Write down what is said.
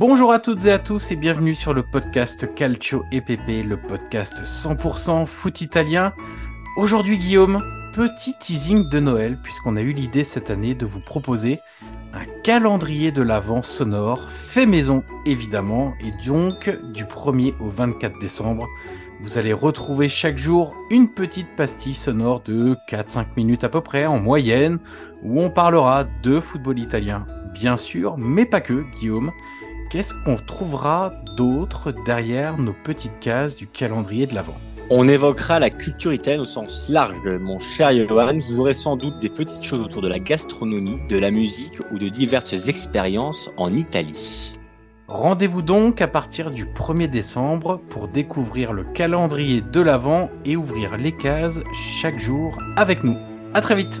Bonjour à toutes et à tous et bienvenue sur le podcast Calcio EPP, le podcast 100% foot italien. Aujourd'hui Guillaume, petit teasing de Noël puisqu'on a eu l'idée cette année de vous proposer un calendrier de l'Avent sonore fait maison évidemment et donc du 1er au 24 décembre. Vous allez retrouver chaque jour une petite pastille sonore de 4-5 minutes à peu près en moyenne où on parlera de football italien bien sûr mais pas que Guillaume qu'est-ce qu'on trouvera d'autre derrière nos petites cases du calendrier de l'Avent On évoquera la culture italienne au sens large, mon cher Johan. Vous aurez sans doute des petites choses autour de la gastronomie, de la musique ou de diverses expériences en Italie. Rendez-vous donc à partir du 1er décembre pour découvrir le calendrier de l'Avent et ouvrir les cases chaque jour avec nous. À très vite